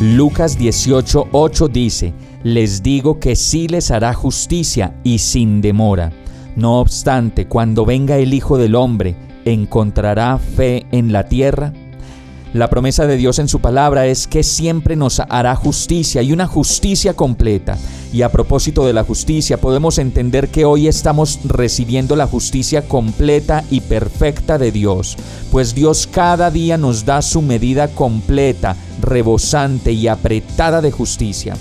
Lucas 18:8 dice, Les digo que sí les hará justicia y sin demora. No obstante, cuando venga el Hijo del Hombre, ¿encontrará fe en la tierra? La promesa de Dios en su palabra es que siempre nos hará justicia y una justicia completa. Y a propósito de la justicia, podemos entender que hoy estamos recibiendo la justicia completa y perfecta de Dios, pues Dios cada día nos da su medida completa, rebosante y apretada de justicia.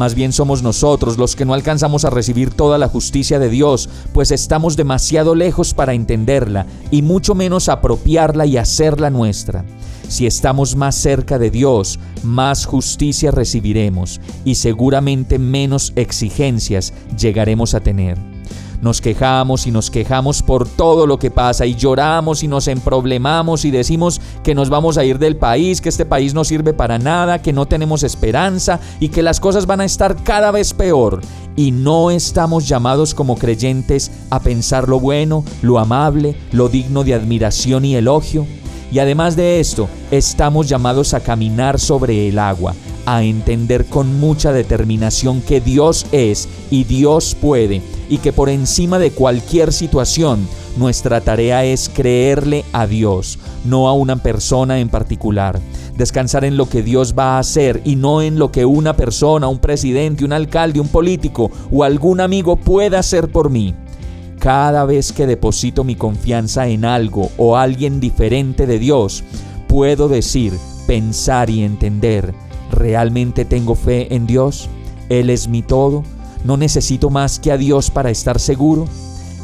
Más bien somos nosotros los que no alcanzamos a recibir toda la justicia de Dios, pues estamos demasiado lejos para entenderla y mucho menos apropiarla y hacerla nuestra. Si estamos más cerca de Dios, más justicia recibiremos y seguramente menos exigencias llegaremos a tener. Nos quejamos y nos quejamos por todo lo que pasa y lloramos y nos emproblemamos y decimos que nos vamos a ir del país, que este país no sirve para nada, que no tenemos esperanza y que las cosas van a estar cada vez peor. Y no estamos llamados como creyentes a pensar lo bueno, lo amable, lo digno de admiración y elogio. Y además de esto, estamos llamados a caminar sobre el agua, a entender con mucha determinación que Dios es y Dios puede y que por encima de cualquier situación nuestra tarea es creerle a Dios, no a una persona en particular. Descansar en lo que Dios va a hacer y no en lo que una persona, un presidente, un alcalde, un político o algún amigo pueda hacer por mí. Cada vez que deposito mi confianza en algo o alguien diferente de Dios, puedo decir, pensar y entender, ¿realmente tengo fe en Dios? ¿Él es mi todo? ¿No necesito más que a Dios para estar seguro?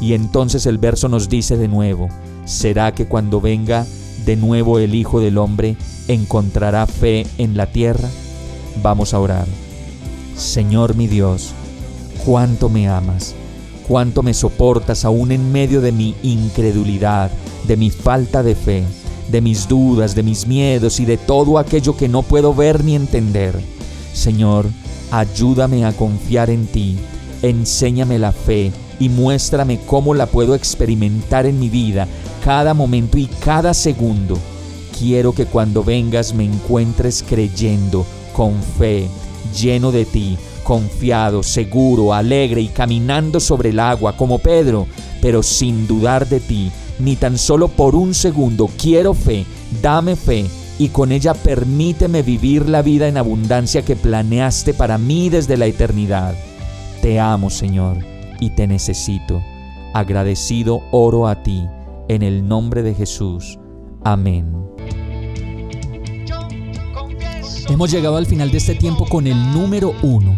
Y entonces el verso nos dice de nuevo, ¿será que cuando venga de nuevo el Hijo del Hombre encontrará fe en la tierra? Vamos a orar. Señor mi Dios, cuánto me amas, cuánto me soportas aún en medio de mi incredulidad, de mi falta de fe, de mis dudas, de mis miedos y de todo aquello que no puedo ver ni entender. Señor, Ayúdame a confiar en ti, enséñame la fe y muéstrame cómo la puedo experimentar en mi vida cada momento y cada segundo. Quiero que cuando vengas me encuentres creyendo, con fe, lleno de ti, confiado, seguro, alegre y caminando sobre el agua como Pedro, pero sin dudar de ti, ni tan solo por un segundo. Quiero fe, dame fe y con ella permíteme vivir la vida en abundancia que planeaste para mí desde la eternidad. Te amo, Señor, y te necesito. Agradecido oro a ti, en el nombre de Jesús. Amén. Hemos llegado al final de este tiempo con el número uno.